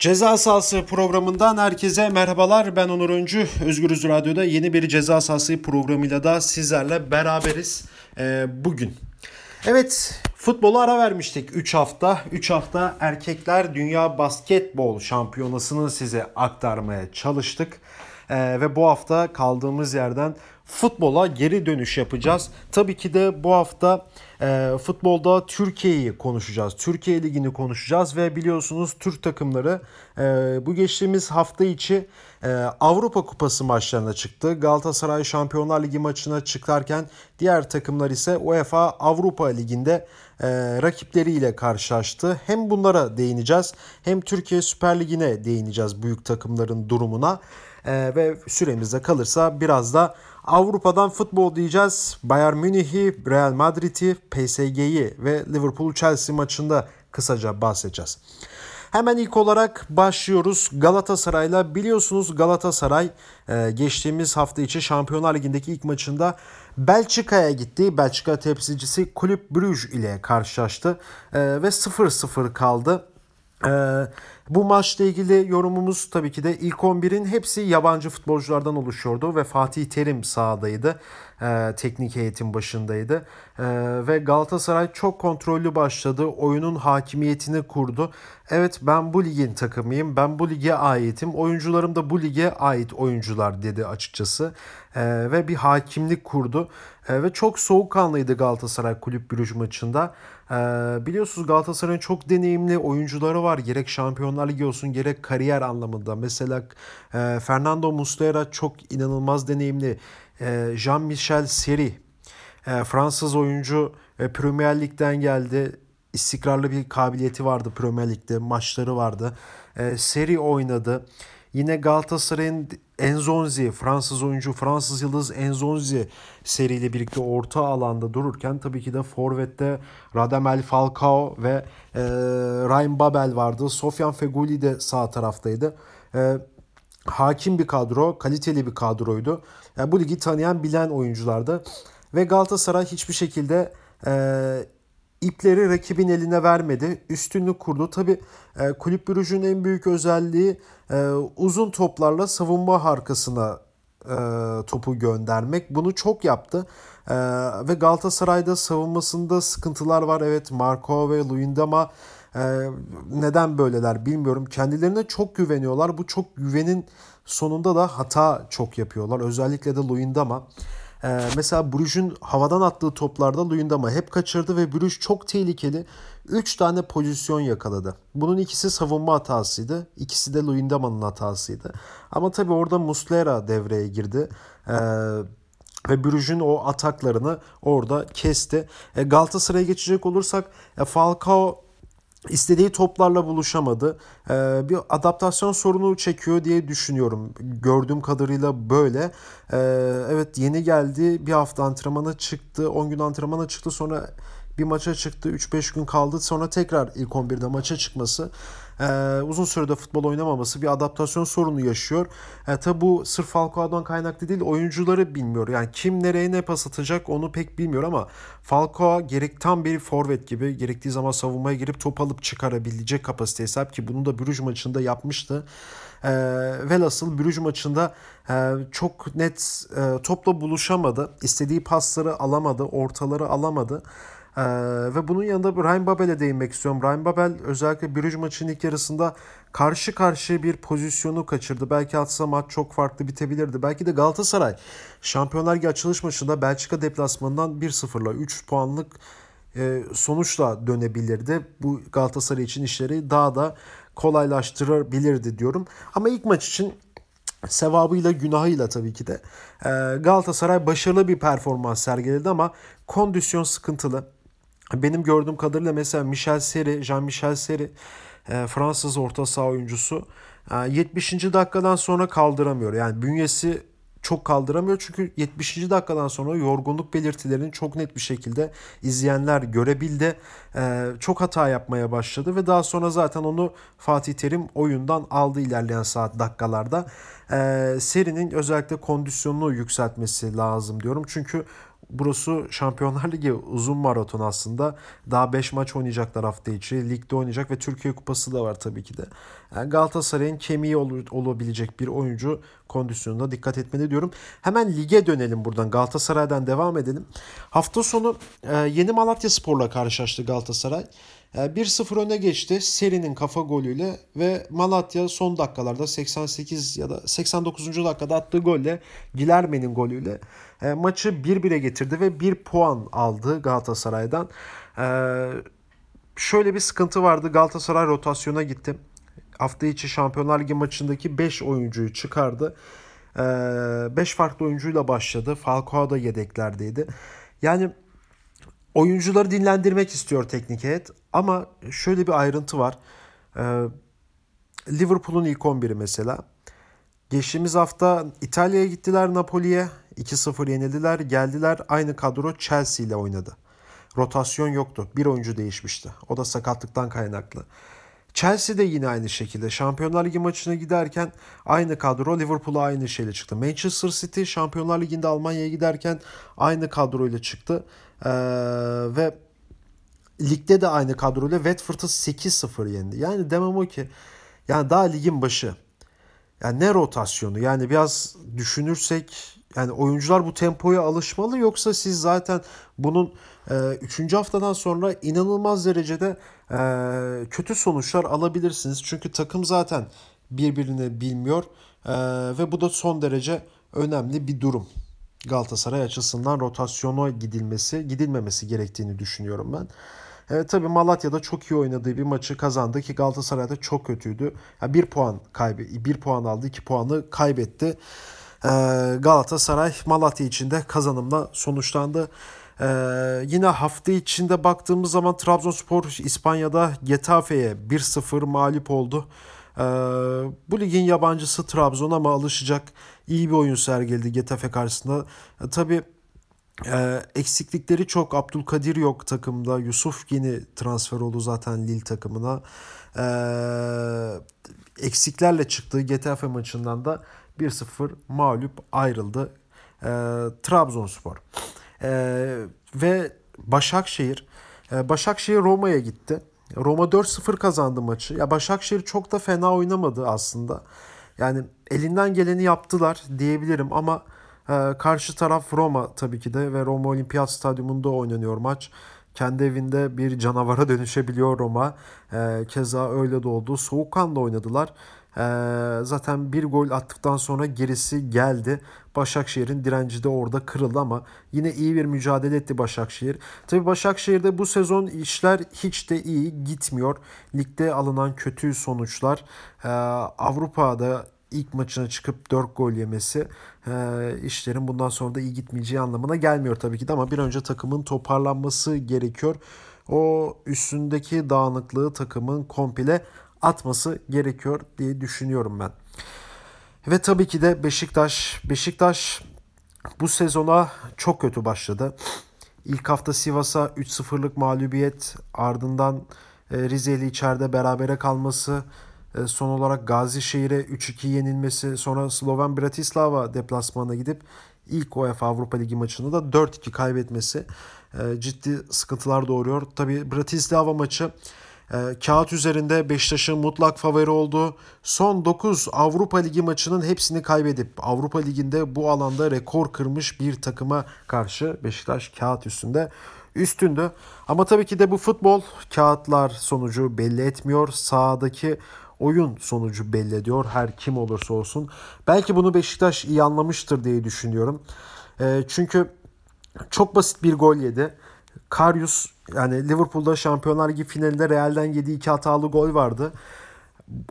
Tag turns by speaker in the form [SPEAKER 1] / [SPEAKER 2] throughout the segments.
[SPEAKER 1] Ceza sahası programından herkese merhabalar. Ben Onur Öncü. Özgürüz Radyo'da yeni bir ceza sahası programıyla da sizlerle beraberiz ee, bugün. Evet futbolu ara vermiştik 3 hafta. 3 hafta erkekler dünya basketbol şampiyonasını size aktarmaya çalıştık. Ee, ve bu hafta kaldığımız yerden futbola geri dönüş yapacağız. Tabii ki de bu hafta e, futbolda Türkiye'yi konuşacağız. Türkiye Ligi'ni konuşacağız ve biliyorsunuz Türk takımları e, bu geçtiğimiz hafta içi e, Avrupa Kupası maçlarına çıktı. Galatasaray Şampiyonlar Ligi maçına çıkarken diğer takımlar ise UEFA Avrupa Ligi'nde e, rakipleriyle karşılaştı. Hem bunlara değineceğiz hem Türkiye Süper Ligi'ne değineceğiz büyük takımların durumuna. E, ve süremizde kalırsa biraz da Avrupa'dan futbol diyeceğiz. Bayern Münih'i, Real Madrid'i, PSG'yi ve Liverpool Chelsea maçında kısaca bahsedeceğiz. Hemen ilk olarak başlıyoruz Galatasaray'la. Biliyorsunuz Galatasaray e, geçtiğimiz hafta içi Şampiyonlar Ligi'ndeki ilk maçında Belçika'ya gitti. Belçika temsilcisi Kulüp Brüj ile karşılaştı e, ve 0-0 kaldı. Ee, bu maçla ilgili yorumumuz tabii ki de ilk 11'in hepsi yabancı futbolculardan oluşuyordu ve Fatih Terim sahadaydı. Ee, teknik eğitim başındaydı. Ee, ve Galatasaray çok kontrollü başladı. Oyunun hakimiyetini kurdu. Evet ben bu ligin takımıyım. Ben bu lige aitim. Oyuncularım da bu lige ait oyuncular dedi açıkçası. Ee, ve bir hakimlik kurdu. Ee, ve çok soğukkanlıydı Galatasaray Kulüp Brüj maçında. Ee, biliyorsunuz Galatasaray'ın çok deneyimli oyuncuları var. Gerek Şampiyonlar Ligi olsun gerek kariyer anlamında. Mesela e, Fernando Muslera çok inanılmaz deneyimli. E, Jean-Michel Seri e, Fransız oyuncu e, Premier Lig'den geldi. İstikrarlı bir kabiliyeti vardı Premier Lig'de. Maçları vardı. E, Seri oynadı. Yine Galatasaray'ın Enzonzi, Fransız oyuncu, Fransız yıldız Enzonzi seriyle birlikte orta alanda dururken tabii ki de Forvet'te Radamel Falcao ve e, Ryan Babel vardı. Sofyan Feguli de sağ taraftaydı. E, hakim bir kadro, kaliteli bir kadroydu. Yani bu ligi tanıyan, bilen oyunculardı. Ve Galatasaray hiçbir şekilde e, ipleri rakibin eline vermedi. Üstünlük kurdu. Tabi e, Kulüp Brugge'ün en büyük özelliği e, uzun toplarla savunma arkasına e, topu göndermek. Bunu çok yaptı. E, ve Galatasaray'da savunmasında sıkıntılar var. Evet Marco ve Luyendama e, neden böyleler bilmiyorum. Kendilerine çok güveniyorlar. Bu çok güvenin sonunda da hata çok yapıyorlar. Özellikle de Luyendama. Ee, mesela Brugge'ün havadan attığı toplarda Luyendama hep kaçırdı ve Bruges çok tehlikeli 3 tane pozisyon yakaladı. Bunun ikisi savunma hatasıydı. İkisi de Luyendama'nın hatasıydı. Ama tabii orada Muslera devreye girdi. Ee, ve Brugge'ün o ataklarını orada kesti. E, Galatasaray'a geçecek olursak e, Falcao istediği toplarla buluşamadı. Ee, bir adaptasyon sorunu çekiyor diye düşünüyorum. Gördüğüm kadarıyla böyle. Ee, evet yeni geldi. Bir hafta antrenmana çıktı. 10 gün antrenmana çıktı. Sonra bir maça çıktı. 3-5 gün kaldı. Sonra tekrar ilk 11'de maça çıkması e, uzun sürede futbol oynamaması bir adaptasyon sorunu yaşıyor. E, tabi bu sırf Falcao'dan kaynaklı değil oyuncuları bilmiyor. Yani kim nereye ne pas atacak onu pek bilmiyor ama Falcao gerek tam bir forvet gibi gerektiği zaman savunmaya girip top alıp çıkarabilecek kapasiteye sahip ki bunu da Brüj maçında yapmıştı. E, velhasıl Brüj maçında e, çok net e, topla buluşamadı. İstediği pasları alamadı, ortaları alamadı. Ee, ve bunun yanında Ryan Babel'e değinmek istiyorum. Ryan Babel özellikle Brüj maçının ilk yarısında karşı karşıya bir pozisyonu kaçırdı. Belki atsa maç çok farklı bitebilirdi. Belki de Galatasaray Şampiyonlar Ligi açılış maçında Belçika deplasmanından 1-0'la 3 puanlık e, sonuçla dönebilirdi. Bu Galatasaray için işleri daha da kolaylaştırabilirdi diyorum. Ama ilk maç için sevabıyla günahıyla tabii ki de e, Galatasaray başarılı bir performans sergiledi ama kondisyon sıkıntılı. Benim gördüğüm kadarıyla mesela Michel Seri, Jean-Michel Seri e, Fransız orta saha oyuncusu 70. E, dakikadan sonra kaldıramıyor. Yani bünyesi çok kaldıramıyor çünkü 70. dakikadan sonra yorgunluk belirtilerini çok net bir şekilde izleyenler görebildi. Ee, çok hata yapmaya başladı ve daha sonra zaten onu Fatih Terim oyundan aldı ilerleyen saat dakikalarda. Serinin özellikle kondisyonunu yükseltmesi lazım diyorum. Çünkü burası Şampiyonlar Ligi uzun maraton aslında. Daha 5 maç oynayacaklar hafta içi. Ligde oynayacak ve Türkiye Kupası da var tabii ki de. Yani Galatasaray'ın kemiği ol, olabilecek bir oyuncu kondisyonuna dikkat etmeli diyorum. Hemen lige dönelim buradan. Galatasaray'dan devam edelim. Hafta sonu e, Yeni Malatya Spor'la karşılaştı Galatasaray. 1-0 öne geçti serinin kafa golüyle ve Malatya son dakikalarda 88 ya da 89. dakikada attığı golle Gilerme'nin golüyle e, maçı 1-1'e getirdi ve 1 puan aldı Galatasaray'dan. E, şöyle bir sıkıntı vardı Galatasaray rotasyona gitti. Hafta içi Şampiyonlar Ligi maçındaki 5 oyuncuyu çıkardı. 5 farklı oyuncuyla başladı. Falcao da yedeklerdeydi. Yani oyuncuları dinlendirmek istiyor teknik heyet ama şöyle bir ayrıntı var. Ee, Liverpool'un ilk 11'i mesela. Geçtiğimiz hafta İtalya'ya gittiler Napoli'ye. 2-0 yenildiler. Geldiler aynı kadro Chelsea ile oynadı. Rotasyon yoktu. Bir oyuncu değişmişti. O da sakatlıktan kaynaklı. Chelsea de yine aynı şekilde Şampiyonlar Ligi maçına giderken aynı kadro Liverpool'a aynı şeyle çıktı. Manchester City Şampiyonlar Ligi'nde Almanya'ya giderken aynı kadroyla çıktı. Ee, ve ligde de aynı kadroyla Watford'ı 8-0 yendi. Yani demem o ki yani daha ligin başı. Yani ne rotasyonu? Yani biraz düşünürsek yani oyuncular bu tempoya alışmalı yoksa siz zaten bunun 3. E, haftadan sonra inanılmaz derecede e, kötü sonuçlar alabilirsiniz. Çünkü takım zaten birbirini bilmiyor e, ve bu da son derece önemli bir durum. Galatasaray açısından rotasyona gidilmesi, gidilmemesi gerektiğini düşünüyorum ben. Evet tabii Malatya'da çok iyi oynadığı bir maçı kazandı ki Galatasaray'da çok kötüydü. Yani bir puan kaybı, bir puan aldı, iki puanı kaybetti. Ee, Galatasaray Malatya içinde kazanımla sonuçlandı. Ee, yine hafta içinde baktığımız zaman Trabzonspor İspanya'da Getafe'ye 1-0 mağlup oldu. Ee, bu ligin yabancısı Trabzon ama alışacak iyi bir oyun sergiledi Getafe karşısında. Ee, tabii e, eksiklikleri çok. Abdülkadir yok takımda. Yusuf yeni transfer oldu zaten Lille takımına. Ee, eksiklerle çıktığı Getafe maçından da 1-0 mağlup ayrıldı e, Trabzonspor. E, ve Başakşehir e, Başakşehir Roma'ya gitti. Roma 4-0 kazandı maçı. Ya Başakşehir çok da fena oynamadı aslında. Yani elinden geleni yaptılar diyebilirim ama e, karşı taraf Roma tabii ki de ve Roma Olimpiyat Stadyumunda oynanıyor maç. Kendi evinde bir canavara dönüşebiliyor Roma. E, keza öyle de oldu. Soğukkanlı oynadılar. Ee, zaten bir gol attıktan sonra gerisi geldi. Başakşehir'in direnci de orada kırıldı ama yine iyi bir mücadele etti Başakşehir. Tabii Başakşehir'de bu sezon işler hiç de iyi gitmiyor. Ligde alınan kötü sonuçlar e, Avrupa'da ilk maçına çıkıp 4 gol yemesi e, işlerin bundan sonra da iyi gitmeyeceği anlamına gelmiyor tabii ki de ama bir önce takımın toparlanması gerekiyor. O üstündeki dağınıklığı takımın komple atması gerekiyor diye düşünüyorum ben. Ve tabii ki de Beşiktaş. Beşiktaş bu sezona çok kötü başladı. İlk hafta Sivas'a 3-0'lık mağlubiyet ardından e, Rizeli içeride berabere kalması, e, son olarak Gazişehir'e 3-2 yenilmesi, sonra Sloven Bratislava deplasmanına gidip ilk UEFA Avrupa Ligi maçını da 4-2 kaybetmesi e, ciddi sıkıntılar doğuruyor. Tabii Bratislava maçı e, kağıt üzerinde Beşiktaş'ın mutlak favori olduğu son 9 Avrupa Ligi maçının hepsini kaybedip Avrupa Ligi'nde bu alanda rekor kırmış bir takıma karşı Beşiktaş kağıt üstünde üstündü. Ama tabii ki de bu futbol kağıtlar sonucu belli etmiyor. Sahadaki oyun sonucu belli ediyor her kim olursa olsun. Belki bunu Beşiktaş iyi anlamıştır diye düşünüyorum. E, çünkü çok basit bir gol yedi. Karius yani Liverpool'da Şampiyonlar Ligi finalinde Real'den yediği iki hatalı gol vardı.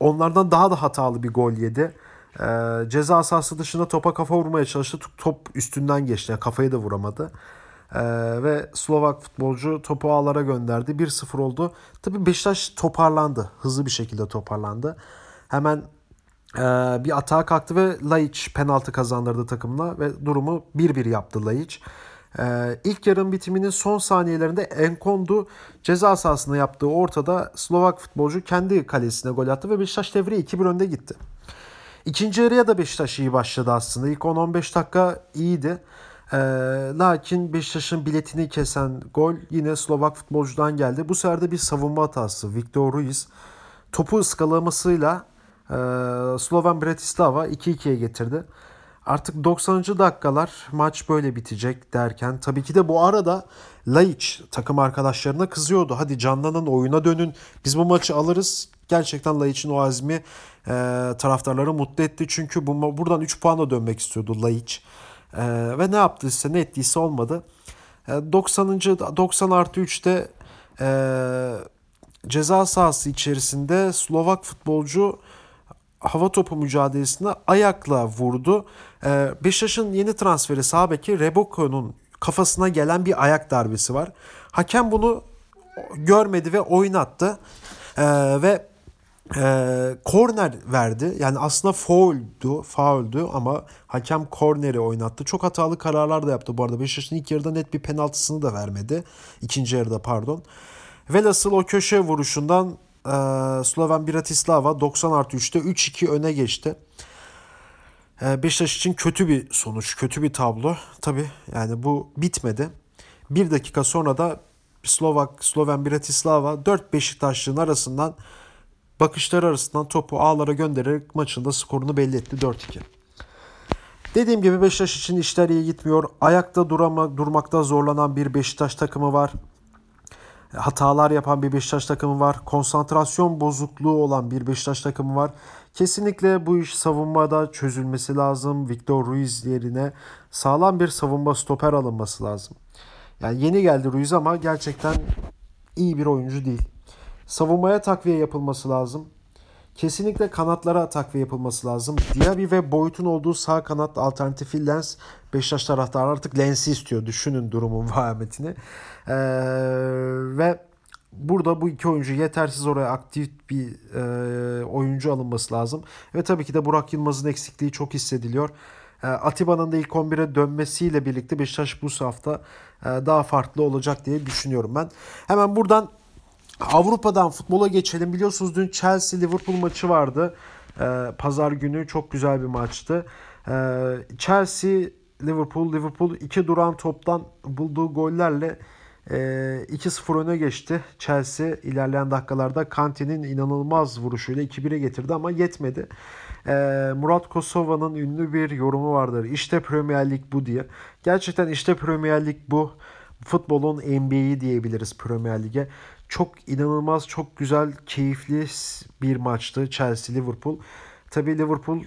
[SPEAKER 1] Onlardan daha da hatalı bir gol yedi. Ee, ceza sahası dışında topa kafa vurmaya çalıştı. Top üstünden geçti. Yani kafayı da vuramadı. Ee, ve Slovak futbolcu topu ağlara gönderdi. 1-0 oldu. Tabi Beşiktaş toparlandı. Hızlı bir şekilde toparlandı. Hemen e, bir atağa kalktı ve Laiç penaltı kazandırdı takımına ve durumu 1-1 yaptı Laiç. Ee, ilk yarım bitiminin son saniyelerinde Enkondu ceza sahasında yaptığı ortada Slovak futbolcu kendi kalesine gol attı ve Beşiktaş devre 2-1 önde gitti. İkinci yarıya da Beşiktaş iyi başladı aslında. İlk 10-15 dakika iyiydi. Ee, lakin Beşiktaş'ın biletini kesen gol yine Slovak futbolcudan geldi. Bu sefer de bir savunma hatası. Victor Ruiz topu ıskalamasıyla e, Slovan Bratislava 2-2'ye getirdi. Artık 90. dakikalar maç böyle bitecek derken tabii ki de bu arada Laiç takım arkadaşlarına kızıyordu. Hadi canlanın oyuna dönün biz bu maçı alırız. Gerçekten Laiç'in o azmi e, taraftarları mutlu etti. Çünkü bu, buradan 3 puanla dönmek istiyordu Laiç. E, ve ne yaptıysa ne ettiyse olmadı. E, 90. 90 artı 3'te e, ceza sahası içerisinde Slovak futbolcu hava topu mücadelesinde ayakla vurdu. Ee, Beşiktaş'ın yeni transferi sağ beki Reboko'nun kafasına gelen bir ayak darbesi var. Hakem bunu görmedi ve oynattı. Ee, ve e, korner verdi. Yani aslında fauldü, fauldü ama hakem korneri oynattı. Çok hatalı kararlar da yaptı bu arada. Beşiktaş'ın ilk yarıda net bir penaltısını da vermedi. İkinci yarıda pardon. Velhasıl o köşe vuruşundan e, Sloven Bratislava 90 artı 3'te 3-2 öne geçti. E, Beşiktaş için kötü bir sonuç, kötü bir tablo. Tabi yani bu bitmedi. Bir dakika sonra da Slovak, Sloven Bratislava 4 Beşiktaşlı'nın arasından bakışları arasından topu ağlara göndererek maçında skorunu belli etti 4-2. Dediğim gibi Beşiktaş için işler iyi gitmiyor. Ayakta durama, durmakta zorlanan bir Beşiktaş takımı var hatalar yapan bir Beşiktaş takımı var. Konsantrasyon bozukluğu olan bir Beşiktaş takımı var. Kesinlikle bu iş savunmada çözülmesi lazım. Victor Ruiz yerine sağlam bir savunma stoper alınması lazım. Yani yeni geldi Ruiz ama gerçekten iyi bir oyuncu değil. Savunmaya takviye yapılması lazım. Kesinlikle kanatlara takviye yapılması lazım. Diaby ve Boyut'un olduğu sağ kanat alternatifi Lens. Beşiktaş taraftarı artık Lens'i istiyor. Düşünün durumun vahametini. Ee, ve burada bu iki oyuncu yetersiz oraya aktif bir e, oyuncu alınması lazım. Ve tabii ki de Burak Yılmaz'ın eksikliği çok hissediliyor. E, Atiba'nın da ilk 11'e dönmesiyle birlikte Beşiktaş bu hafta e, daha farklı olacak diye düşünüyorum ben. Hemen buradan Avrupa'dan futbola geçelim. Biliyorsunuz dün Chelsea Liverpool maçı vardı. Ee, Pazar günü çok güzel bir maçtı. Ee, Chelsea Liverpool Liverpool iki duran toptan bulduğu gollerle e, 2-0 öne geçti. Chelsea ilerleyen dakikalarda Kante'nin inanılmaz vuruşuyla 2-1'e getirdi ama yetmedi. Ee, Murat Kosova'nın ünlü bir yorumu vardır. İşte Premier Lig bu diye. Gerçekten işte Premier Lig bu. Futbolun NBA'yi diyebiliriz Premier Lig'e. Çok inanılmaz, çok güzel, keyifli bir maçtı Chelsea-Liverpool. Tabii Liverpool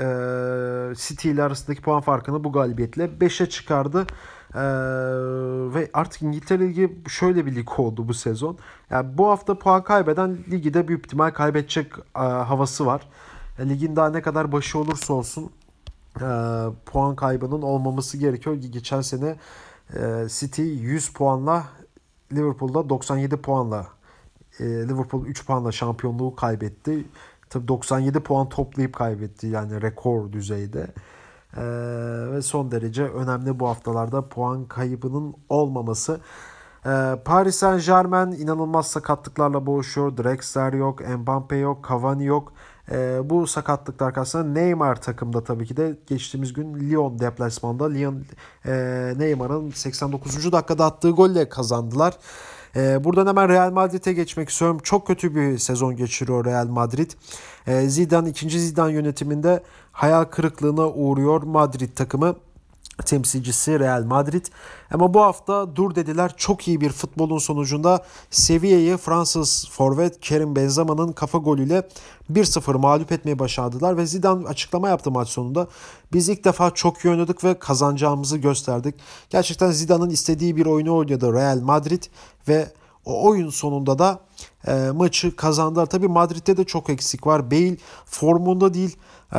[SPEAKER 1] e, City ile arasındaki puan farkını bu galibiyetle 5'e çıkardı. E, ve artık İngiltere Ligi şöyle bir lig oldu bu sezon. Yani bu hafta puan kaybeden ligi de büyük ihtimal kaybedecek e, havası var. E, ligin daha ne kadar başı olursa olsun e, puan kaybının olmaması gerekiyor. Geçen sene e, City 100 puanla Liverpool'da 97 puanla e, Liverpool 3 puanla şampiyonluğu kaybetti. Tabii 97 puan toplayıp kaybetti yani rekor düzeyde. Ee, ve son derece önemli bu haftalarda puan kaybının olmaması. Ee, Paris Saint Germain inanılmaz sakatlıklarla boğuşuyor. Drexler yok, Mbappe yok, Cavani yok. E, bu sakatlıklar karşısında Neymar takımda tabii ki de geçtiğimiz gün Lyon deplasmanda Lyon e, Neymar'ın 89. dakikada attığı golle kazandılar. E, buradan hemen Real Madrid'e geçmek istiyorum. Çok kötü bir sezon geçiriyor Real Madrid. E, Zidane ikinci Zidane yönetiminde hayal kırıklığına uğruyor Madrid takımı temsilcisi Real Madrid. Ama bu hafta dur dediler çok iyi bir futbolun sonucunda Sevilla'yı Fransız forvet Kerim Benzema'nın kafa golüyle 1-0 mağlup etmeyi başardılar ve Zidane açıklama yaptı maç sonunda. Biz ilk defa çok iyi oynadık ve kazanacağımızı gösterdik. Gerçekten Zidane'ın istediği bir oyunu oynadı Real Madrid ve o oyun sonunda da e, maçı kazandılar. Tabii Madrid'de de çok eksik var. Bale formunda değil. E,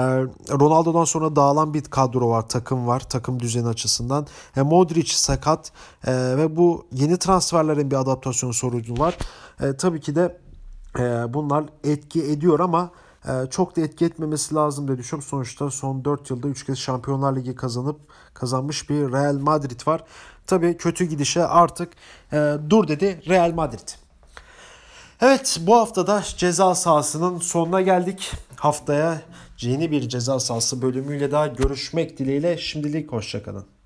[SPEAKER 1] Ronaldo'dan sonra dağılan bir kadro var, takım var, takım düzeni açısından. E, Modric sakat e, ve bu yeni transferlerin bir adaptasyon sorunu var. E, tabii ki de e, bunlar etki ediyor ama çok da etki etmemesi lazım diye düşünüyorum. Sonuçta son 4 yılda 3 kez Şampiyonlar Ligi kazanıp kazanmış bir Real Madrid var. Tabii kötü gidişe artık dur dedi Real Madrid. Evet bu haftada ceza sahasının sonuna geldik. Haftaya yeni bir ceza sahası bölümüyle daha görüşmek dileğiyle şimdilik hoşçakalın.